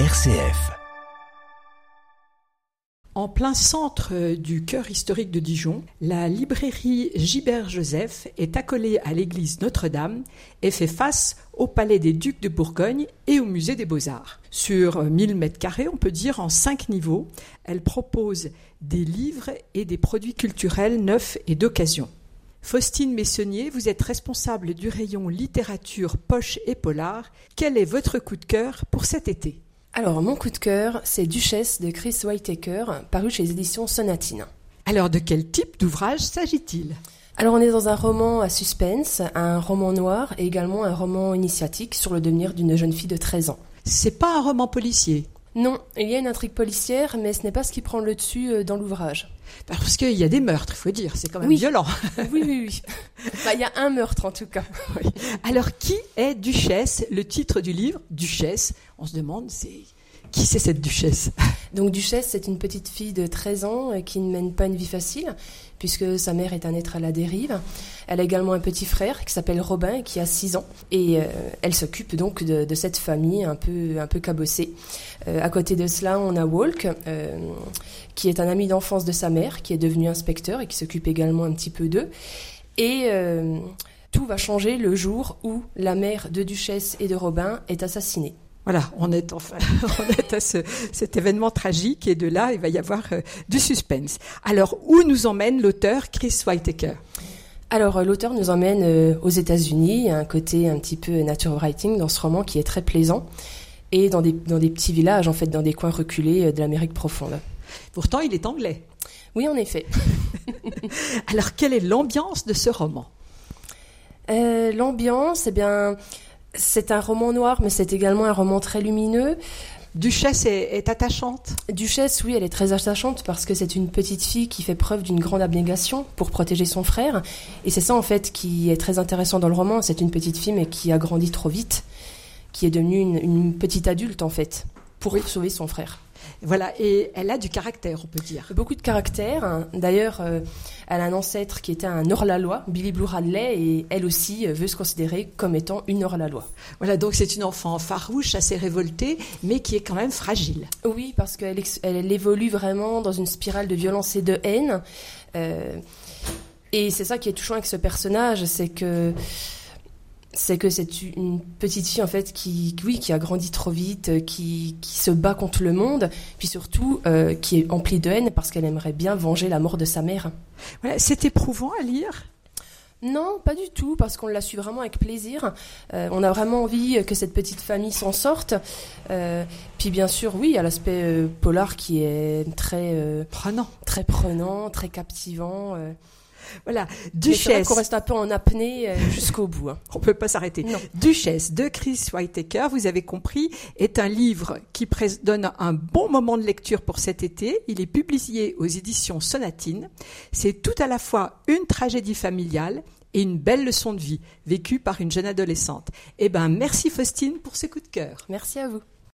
RCF. En plein centre du cœur historique de Dijon, la librairie Gibert Joseph est accolée à l'église Notre-Dame et fait face au palais des ducs de Bourgogne et au musée des beaux-arts. Sur 1000 mètres carrés, on peut dire en cinq niveaux, elle propose des livres et des produits culturels neufs et d'occasion. Faustine Messonnier, vous êtes responsable du rayon littérature, poche et polar. Quel est votre coup de cœur pour cet été? Alors, mon coup de cœur, c'est Duchesse de Chris Whitaker, paru chez les éditions Sonatine. Alors, de quel type d'ouvrage s'agit-il? Alors on est dans un roman à suspense, un roman noir et également un roman initiatique sur le devenir d'une jeune fille de 13 ans. C'est pas un roman policier? Non, il y a une intrigue policière, mais ce n'est pas ce qui prend le dessus euh, dans l'ouvrage. Parce qu'il y a des meurtres, il faut dire, c'est quand même violent. oui, oui, oui. Bah, il y a un meurtre en tout cas. Alors qui est Duchesse? Le titre du livre, Duchesse, on se demande, c'est qui c'est cette duchesse? Donc duchesse, c'est une petite fille de 13 ans euh, qui ne mène pas une vie facile, puisque sa mère est un être à la dérive. Elle a également un petit frère qui s'appelle Robin, qui a 6 ans, et euh, elle s'occupe donc de, cette famille un peu, un peu cabossée. Euh, à côté de cela, on a Walk, qui est un ami d'enfance de sa mère, qui est devenu inspecteur et qui s'occupe également un petit peu d'eux. Et tout va changer le jour où la mère de Duchesse et de Robin est assassinée. Voilà, on est enfin, on est à ce, cet événement tragique et de là, il va y avoir euh, du suspense. Alors, où nous emmène l'auteur Chris Whitaker? Alors, euh, l'auteur nous emmène euh, aux États-Unis. Il y a un côté un petit peu nature writing dans ce roman qui est très plaisant. Et dans des, dans des petits villages, en fait, dans des coins reculés de l'Amérique profonde. Pourtant, il est anglais. Oui, en effet. Alors, quelle est l'ambiance de ce roman? L'ambiance, eh bien, c'est un roman noir, mais c'est également un roman très lumineux. Duchesse est, attachante Duchesse, oui, elle est très attachante parce que c'est une petite fille qui fait preuve d'une grande abnégation pour protéger son frère. Et c'est ça, en fait, qui est très intéressant dans le roman. C'est une petite fille, mais qui a grandi trop vite, qui est devenue une, petite adulte, en fait, pour sauver son frère. Voilà, et elle a du caractère, on peut dire. Beaucoup de caractère. D'ailleurs, euh, elle a un ancêtre qui était un hors-la-loi, Billy Blue Radley, et elle aussi euh, veut se considérer comme étant une hors-la-loi. Voilà, donc c'est une enfant farouche, assez révoltée, mais qui est quand même fragile. Oui, parce qu'elle elle, évolue vraiment dans une spirale de violence et de haine. Euh, et c'est ça qui est touchant avec ce personnage, c'est que c'est que c'est une petite fille en fait qui, oui, qui a grandi trop vite, euh, qui, qui se bat contre le monde, puis surtout euh, qui est emplie de haine parce qu'elle aimerait bien venger la mort de sa mère. c'est éprouvant à lire? Non, pas du tout, parce qu'on l'a su vraiment avec plaisir. Euh, on a vraiment envie que cette petite famille s'en sorte. puis bien sûr, oui, il y a l'aspect polar qui est très prenant, très prenant, très captivant. Voilà, Duchesse. qu'on reste un peu en apnée euh, jusqu'au bout. Hein. On peut pas s'arrêter. Duchesse de Chris Whitaker, vous avez compris, est un livre qui donne un bon moment de lecture pour cet été. Il est publié aux éditions Sonatine. C'est tout à la fois une tragédie familiale et une belle leçon de vie vécue par une jeune adolescente. Eh ben, merci Faustine pour ce coup de cœur. Merci à vous.